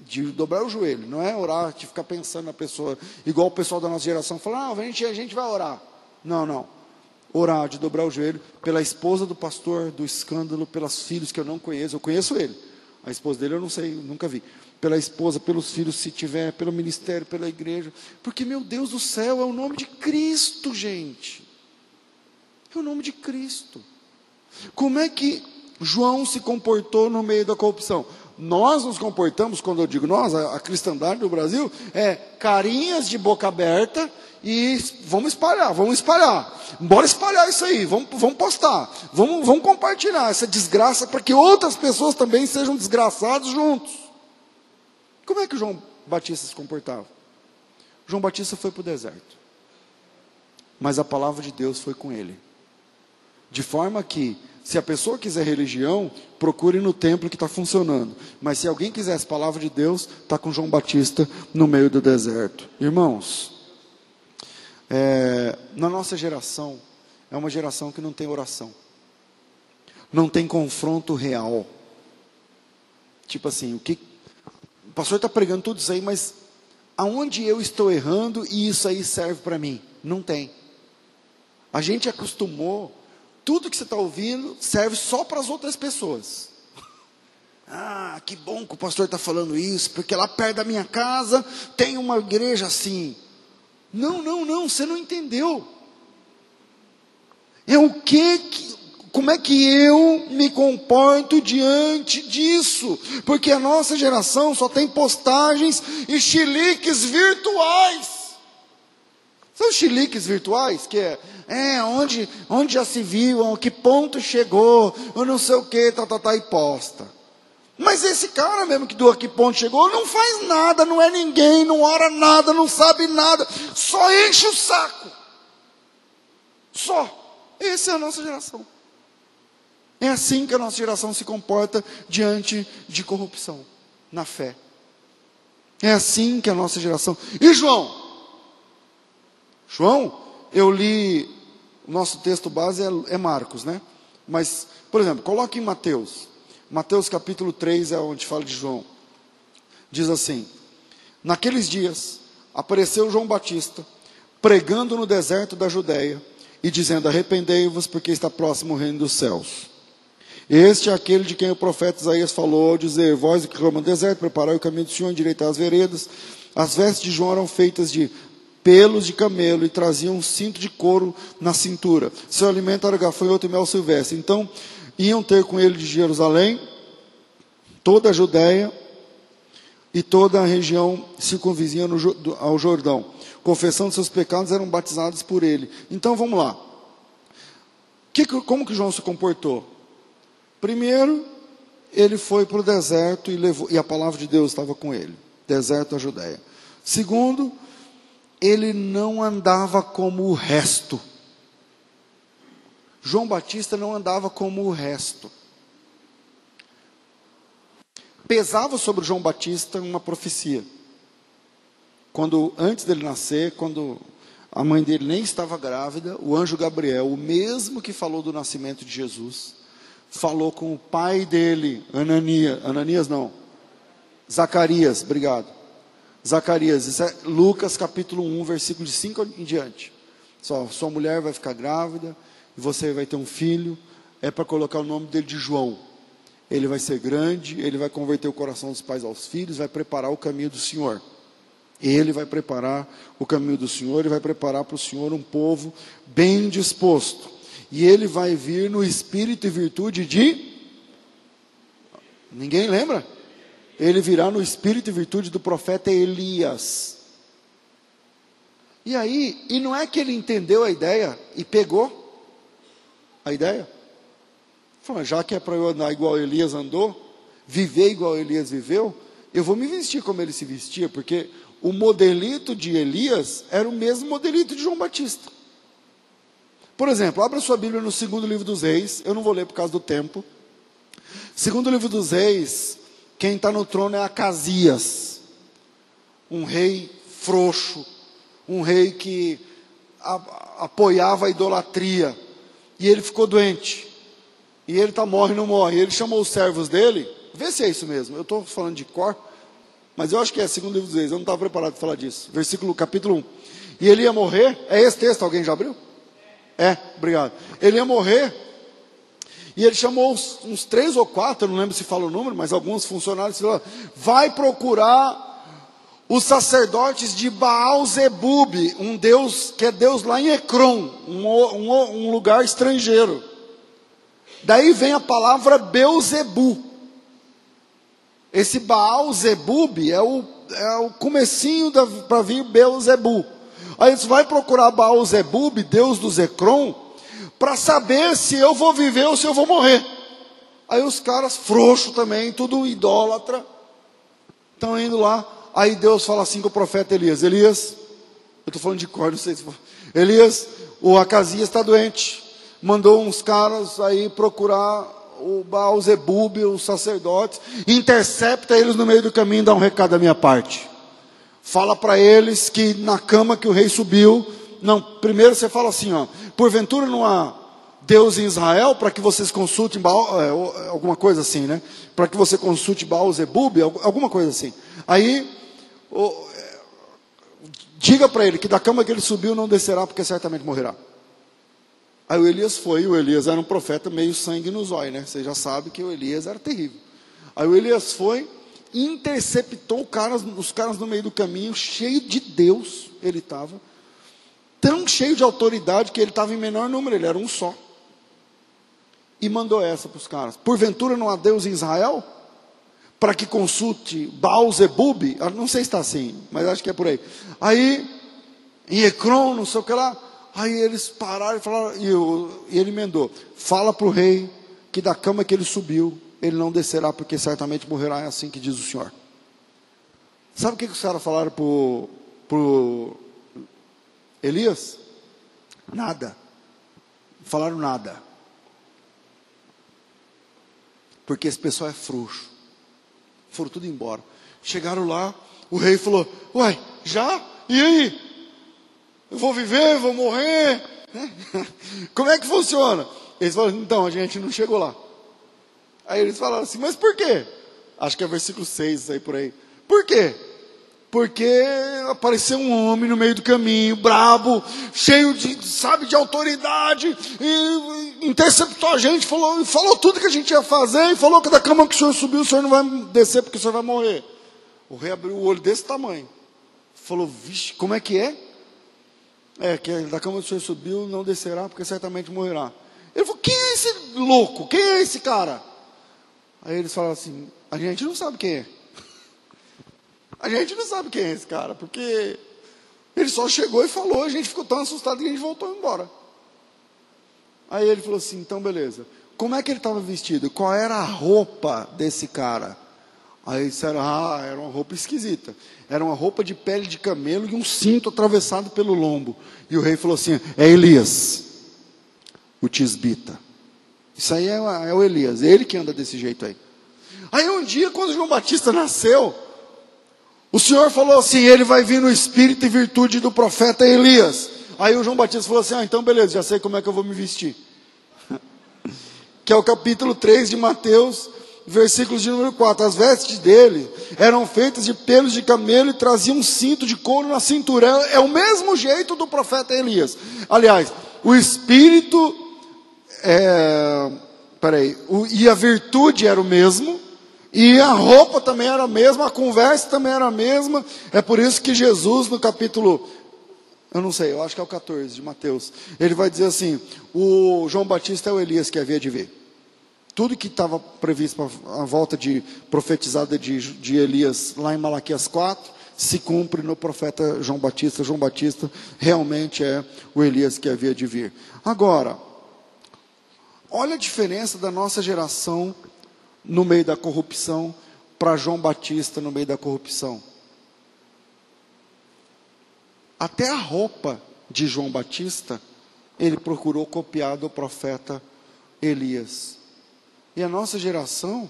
de dobrar o joelho, não é orar, de ficar pensando na pessoa, igual o pessoal da nossa geração fala, ah, a gente, a gente vai orar. Não, não. Orar, de dobrar o joelho, pela esposa do pastor, do escândalo, pelos filhos que eu não conheço, eu conheço ele. A esposa dele eu não sei, nunca vi. Pela esposa, pelos filhos, se tiver, pelo ministério, pela igreja. Porque, meu Deus do céu, é o nome de Cristo, gente. É o nome de Cristo. Como é que João se comportou no meio da corrupção? Nós nos comportamos, quando eu digo nós, a, a cristandade do Brasil, é carinhas de boca aberta e vamos espalhar, vamos espalhar. Bora espalhar isso aí, vamos, vamos postar, vamos, vamos compartilhar essa desgraça para que outras pessoas também sejam desgraçados juntos. Como é que João Batista se comportava? João Batista foi para o deserto, mas a palavra de Deus foi com ele. De forma que, se a pessoa quiser religião, procure no templo que está funcionando. Mas se alguém quiser as palavras de Deus, está com João Batista no meio do deserto. Irmãos, é, na nossa geração, é uma geração que não tem oração, não tem confronto real. Tipo assim, o que. O pastor está pregando tudo isso aí, mas aonde eu estou errando e isso aí serve para mim? Não tem. A gente acostumou tudo que você está ouvindo serve só para as outras pessoas. Ah, que bom que o pastor está falando isso, porque lá perto da minha casa tem uma igreja assim. Não, não, não, você não entendeu. É o que, que como é que eu me comporto diante disso? Porque a nossa geração só tem postagens e chiliques virtuais. São chiliques virtuais, que é, é onde, onde já se viu, a que ponto chegou, ou não sei o que, tá, tá, tá, e posta. Mas esse cara mesmo que do a que ponto chegou, não faz nada, não é ninguém, não ora nada, não sabe nada, só enche o saco. Só. Essa é a nossa geração. É assim que a nossa geração se comporta diante de corrupção, na fé. É assim que a nossa geração. E João? João, eu li, o nosso texto base é, é Marcos, né? Mas, por exemplo, coloque em Mateus. Mateus capítulo 3 é onde fala de João. Diz assim: Naqueles dias apareceu João Batista, pregando no deserto da Judéia e dizendo: Arrependei-vos, porque está próximo o reino dos céus. Este é aquele de quem o profeta Isaías falou, dizer: Vós que clamam no deserto, preparai o caminho do Senhor, endireitai as veredas. As vestes de João eram feitas de pelos de camelo e traziam um cinto de couro na cintura. Seu alimento era gafanhoto e mel silvestre. Então, iam ter com ele de Jerusalém, toda a Judéia e toda a região circunvizinha ao Jordão. Confessando seus pecados, eram batizados por ele. Então, vamos lá. Que, como que João se comportou? Primeiro, ele foi para o deserto e, levou, e a palavra de Deus estava com ele. Deserto da Judéia. Segundo, ele não andava como o resto. João Batista não andava como o resto. Pesava sobre João Batista uma profecia. Quando antes dele nascer, quando a mãe dele nem estava grávida, o anjo Gabriel, o mesmo que falou do nascimento de Jesus, falou com o pai dele, Ananias, Ananias não, Zacarias, obrigado Zacarias, isso é Lucas capítulo 1, versículo de 5 em diante. Só, sua mulher vai ficar grávida, e você vai ter um filho, é para colocar o nome dele de João. Ele vai ser grande, ele vai converter o coração dos pais aos filhos, vai preparar o caminho do Senhor. Ele vai preparar o caminho do Senhor e vai preparar para o Senhor um povo bem disposto. E ele vai vir no espírito e virtude de. Ninguém lembra? ele virá no espírito e virtude do profeta Elias. E aí, e não é que ele entendeu a ideia e pegou a ideia? Falou, já que é para eu andar igual Elias andou, viver igual Elias viveu, eu vou me vestir como ele se vestia, porque o modelito de Elias era o mesmo modelito de João Batista. Por exemplo, abra sua Bíblia no segundo livro dos reis, eu não vou ler por causa do tempo. Segundo livro dos reis, quem está no trono é Acasias, um rei frouxo, um rei que a, apoiava a idolatria, e ele ficou doente, e ele está morre, não morre, ele chamou os servos dele, vê se é isso mesmo, eu estou falando de cor, mas eu acho que é segundo livro dos reis, eu não estava preparado para falar disso, versículo, capítulo 1, e ele ia morrer, é esse texto, alguém já abriu? É, obrigado, ele ia morrer, e ele chamou uns, três ou quatro, não lembro se fala o número, mas alguns funcionários falaram: vai procurar os sacerdotes de Baal Zebub, um deus que é Deus lá em Ecrom, um, um, um lugar estrangeiro. Daí vem a palavra Beuzebu. Esse Baal Zebub é o, é o comecinho para vir Beuzebu. Aí você vai procurar Baal Zebub, Deus do Ecrom, para saber se eu vou viver ou se eu vou morrer. Aí os caras frouxos também, tudo idólatra, estão indo lá Aí Deus fala assim com o profeta Elias: Elias, eu estou falando de cor, não sei se. Elias, o Acasias está doente. Mandou uns caras aí procurar o Baal Zebub, os sacerdotes, intercepta eles no meio do caminho e dá um recado da minha parte. Fala para eles que na cama que o rei subiu, não, primeiro você fala assim, ó, porventura não há Deus em Israel para que vocês consultem Baal, é, alguma coisa assim, né? Para que você consulte Baal Zebub, alguma coisa assim. Aí é, diga para ele que da cama que ele subiu não descerá, porque certamente morrerá. Aí o Elias foi, o Elias era um profeta meio sangue nos olhos, né? Você já sabe que o Elias era terrível. Aí o Elias foi, interceptou caras, os caras no meio do caminho, cheio de Deus, ele estava, tão cheio de autoridade que ele estava em menor número, ele era um só. E mandou essa para os caras: Porventura não há Deus em Israel? para que consulte Baal Zebub, ah, não sei se está assim, mas acho que é por aí. Aí, em Ecrom, não sei o que lá, aí eles pararam e falaram, e, eu, e ele emendou, fala para o rei que da cama que ele subiu, ele não descerá, porque certamente morrerá, é assim que diz o Senhor. Sabe o que, que os caras falaram para o Elias? Nada. Falaram nada. Porque esse pessoal é frouxo. Foram tudo embora. Chegaram lá, o rei falou: Uai, já? E aí? Eu vou viver, vou morrer? Como é que funciona? Eles falaram: Então, a gente não chegou lá. Aí eles falaram assim: Mas por quê? Acho que é versículo 6 aí por aí. Por quê? Porque apareceu um homem no meio do caminho, brabo, cheio de, sabe, de autoridade, e interceptou a gente, falou, falou tudo que a gente ia fazer, e falou que da cama que o senhor subiu, o senhor não vai descer porque o senhor vai morrer. O rei abriu o olho desse tamanho. Falou, vixe, como é que é? É, que da cama que o senhor subiu, não descerá, porque certamente morrerá. Ele falou, quem é esse louco? Quem é esse cara? Aí eles falaram assim, a gente não sabe quem é. A gente não sabe quem é esse cara, porque ele só chegou e falou, a gente ficou tão assustado que a gente voltou embora. Aí ele falou assim: então beleza. Como é que ele estava vestido? Qual era a roupa desse cara? Aí disseram: ah, era uma roupa esquisita. Era uma roupa de pele de camelo e um cinto atravessado pelo lombo. E o rei falou assim: é Elias, o tisbita. Isso aí é, é o Elias, é ele que anda desse jeito aí. Aí um dia, quando João Batista nasceu, o Senhor falou assim: ele vai vir no espírito e virtude do profeta Elias. Aí o João Batista falou assim: ah, então beleza, já sei como é que eu vou me vestir. que é o capítulo 3 de Mateus, versículos de número 4. As vestes dele eram feitas de pelos de camelo e traziam um cinto de couro na cintura. É, é o mesmo jeito do profeta Elias. Aliás, o espírito. É, peraí, o, e a virtude era o mesmo e a roupa também era a mesma, a conversa também era a mesma. É por isso que Jesus, no capítulo, eu não sei, eu acho que é o 14 de Mateus, ele vai dizer assim: o João Batista é o Elias que havia de ver. Tudo que estava previsto para a volta de profetizada de, de Elias lá em Malaquias 4 se cumpre no profeta João Batista. João Batista realmente é o Elias que havia de vir. Agora, olha a diferença da nossa geração no meio da corrupção para João Batista no meio da corrupção. Até a roupa de João Batista, ele procurou copiar do profeta Elias. E a nossa geração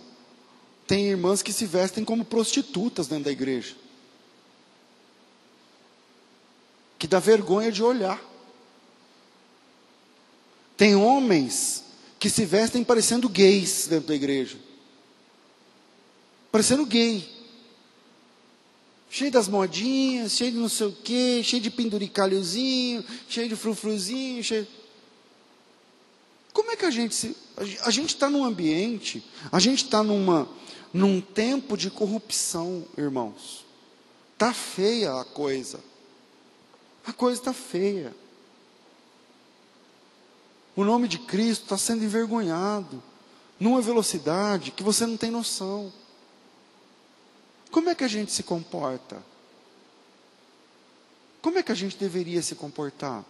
tem irmãs que se vestem como prostitutas dentro da igreja. Que dá vergonha de olhar. Tem homens que se vestem parecendo gays dentro da igreja. Parecendo gay. Cheio das modinhas, cheio de não sei o quê, cheio de penduricalhozinho, cheio de frufruzinho, cheio. Como é que a gente se. A gente está num ambiente, a gente está numa num tempo de corrupção, irmãos. Tá feia a coisa. A coisa está feia. O nome de Cristo está sendo envergonhado numa velocidade que você não tem noção. Como é que a gente se comporta? Como é que a gente deveria se comportar?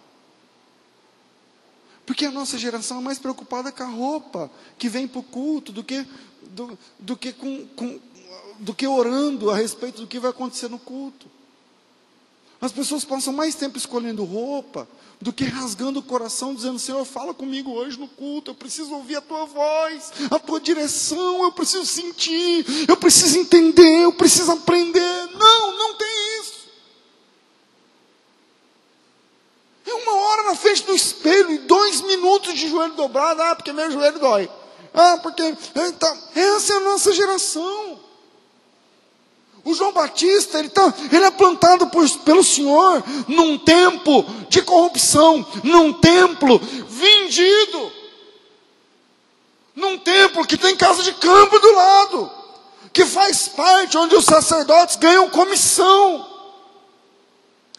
Porque a nossa geração é mais preocupada com a roupa que vem para o culto do que, do, do, que com, com, do que orando a respeito do que vai acontecer no culto. As pessoas passam mais tempo escolhendo roupa do que rasgando o coração, dizendo: Senhor, fala comigo hoje no culto. Eu preciso ouvir a tua voz, a tua direção. Eu preciso sentir, eu preciso entender, eu preciso aprender. Não, não tem isso. É uma hora na frente do espelho e dois minutos de joelho dobrado. Ah, porque meu joelho dói. Ah, porque. Então, essa é a nossa geração. O João Batista, ele, tá, ele é plantado por, pelo Senhor num tempo de corrupção, num templo vendido, num templo que tem casa de campo do lado, que faz parte onde os sacerdotes ganham comissão.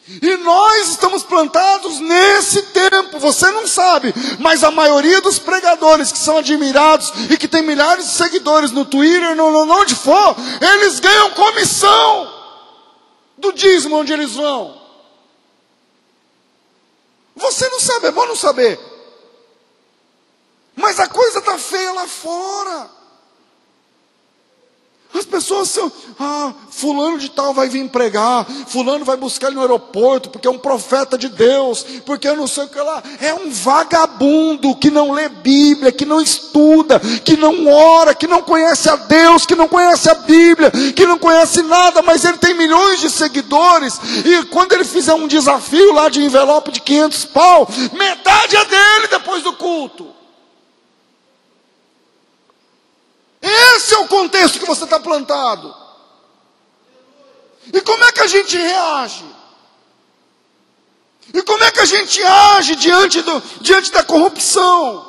E nós estamos plantados nesse tempo, você não sabe, mas a maioria dos pregadores que são admirados e que tem milhares de seguidores no Twitter, no, no onde for, eles ganham comissão do dízimo onde eles vão. Você não sabe, é bom não saber. Mas a coisa está feia lá fora. As pessoas são, ah, fulano de tal vai vir pregar, fulano vai buscar ele no aeroporto, porque é um profeta de Deus, porque eu não sei o que lá. É um vagabundo que não lê Bíblia, que não estuda, que não ora, que não conhece a Deus, que não conhece a Bíblia, que não conhece nada, mas ele tem milhões de seguidores, e quando ele fizer um desafio lá de envelope de 500 pau, metade é dele depois do culto. Esse é o contexto que você está plantado. E como é que a gente reage? E como é que a gente age diante, do, diante da corrupção?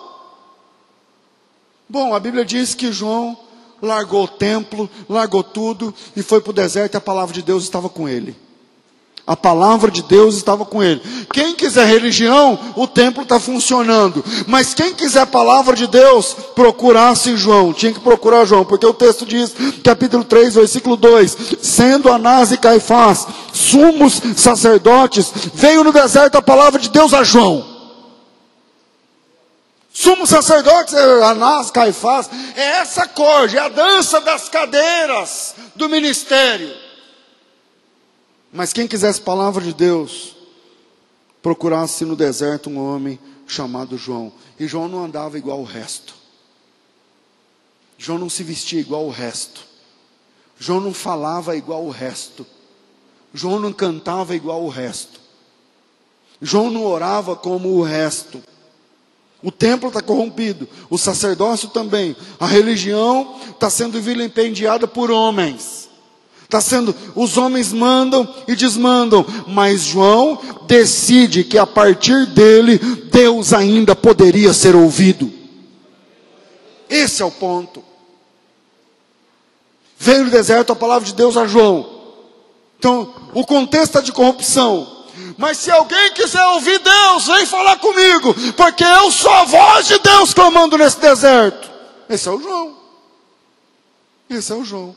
Bom, a Bíblia diz que João largou o templo, largou tudo e foi para o deserto e a palavra de Deus estava com ele. A palavra de Deus estava com ele. Quem quiser religião, o templo está funcionando. Mas quem quiser a palavra de Deus, procurasse João. Tinha que procurar João, porque o texto diz, capítulo 3, versículo 2: Sendo Anás e Caifás, sumos sacerdotes, veio no deserto a palavra de Deus a João. Sumos sacerdotes, é Anás, Caifás, é essa corte, é a dança das cadeiras do ministério. Mas quem quisesse palavra de Deus, procurasse no deserto um homem chamado João. E João não andava igual o resto. João não se vestia igual o resto. João não falava igual o resto. João não cantava igual o resto. João não orava como o resto. O templo está corrompido, o sacerdócio também, a religião está sendo vilipendiada por homens. Está sendo, os homens mandam e desmandam, mas João decide que a partir dele Deus ainda poderia ser ouvido. Esse é o ponto. Veio do deserto a palavra de Deus a João. Então, o contexto é de corrupção. Mas se alguém quiser ouvir Deus, vem falar comigo, porque eu sou a voz de Deus clamando nesse deserto. Esse é o João. Esse é o João.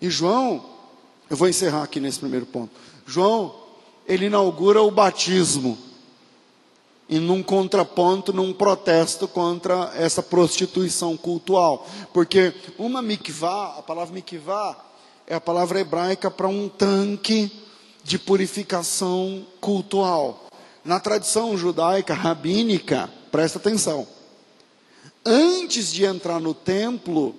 E João, Eu vou encerrar aqui nesse primeiro ponto. João, ele inaugura o batismo. E num contraponto, num protesto contra essa prostituição cultural. Porque uma mikvah, a palavra mikvah, é a palavra hebraica para um tanque de purificação cultural. Na tradição judaica rabínica, presta atenção. Antes de entrar no templo,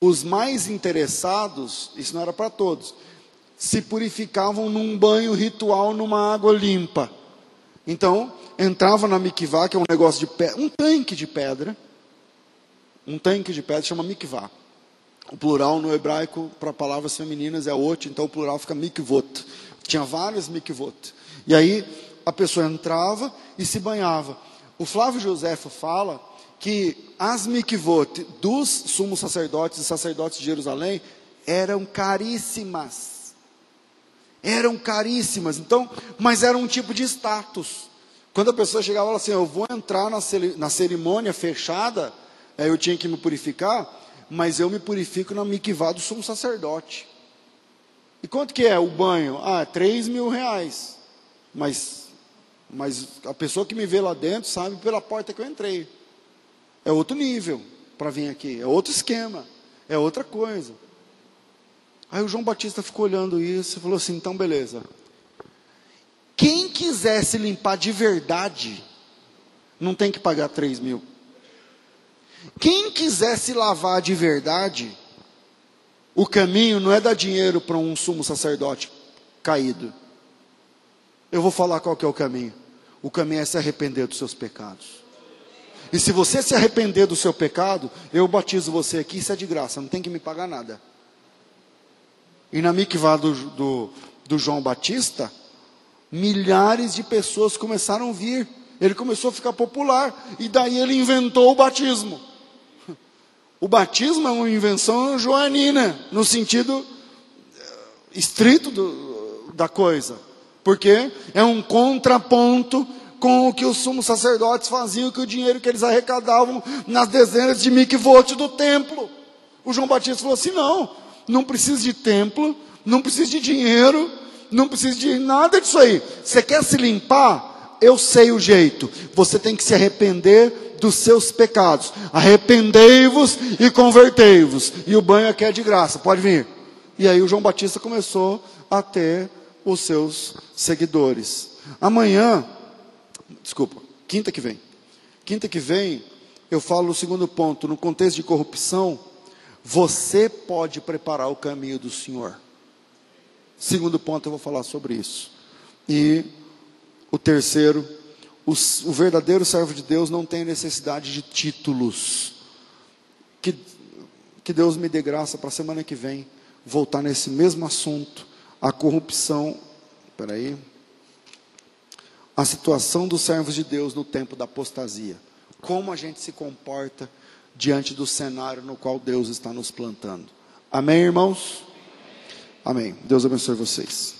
os mais interessados, isso não era para todos, se purificavam num banho ritual numa água limpa. Então, entrava na mikvah, que é um negócio de pedra, um tanque de pedra, um tanque de pedra chama mikvah. O plural no hebraico para palavras femininas é ot, então o plural fica mikvot. Tinha várias mikvot. E aí a pessoa entrava e se banhava. O Flávio Josefo fala que as mikvot dos sumos sacerdotes e sacerdotes de Jerusalém eram caríssimas. Eram caríssimas. Então, mas era um tipo de status. Quando a pessoa chegava e falava assim, eu vou entrar na cerimônia fechada, eu tinha que me purificar, mas eu me purifico na mikvah do sumo sacerdote. E quanto que é o banho? Ah, três mil reais. Mas, mas a pessoa que me vê lá dentro sabe pela porta que eu entrei. É outro nível para vir aqui, é outro esquema, é outra coisa. Aí o João Batista ficou olhando isso e falou assim: então beleza. Quem quiser se limpar de verdade, não tem que pagar 3 mil. Quem quiser se lavar de verdade, o caminho não é dar dinheiro para um sumo sacerdote caído. Eu vou falar qual que é o caminho. O caminho é se arrepender dos seus pecados. E se você se arrepender do seu pecado, eu batizo você aqui, isso é de graça, não tem que me pagar nada. E na mikvah do, do, do João Batista, milhares de pessoas começaram a vir. Ele começou a ficar popular. E daí ele inventou o batismo. O batismo é uma invenção joanina, no sentido eh, estrito do, da coisa. Porque é um contraponto com o que os sumos sacerdotes faziam, que o dinheiro que eles arrecadavam nas dezenas de mikvot do templo. O João Batista falou assim: não, não precisa de templo, não precisa de dinheiro, não precisa de nada disso aí. Você quer se limpar? Eu sei o jeito. Você tem que se arrepender dos seus pecados. Arrependei-vos e convertei-vos. E o banho aqui é de graça, pode vir. E aí o João Batista começou a ter os seus seguidores. Amanhã desculpa, quinta que vem. Quinta que vem, eu falo o segundo ponto, no contexto de corrupção, você pode preparar o caminho do Senhor. Segundo ponto, eu vou falar sobre isso. E o terceiro, o, o verdadeiro servo de Deus não tem necessidade de títulos. Que, que Deus me dê graça para a semana que vem voltar nesse mesmo assunto, a corrupção. Espera aí a situação dos servos de Deus no tempo da apostasia. Como a gente se comporta diante do cenário no qual Deus está nos plantando. Amém, irmãos? Amém. Deus abençoe vocês.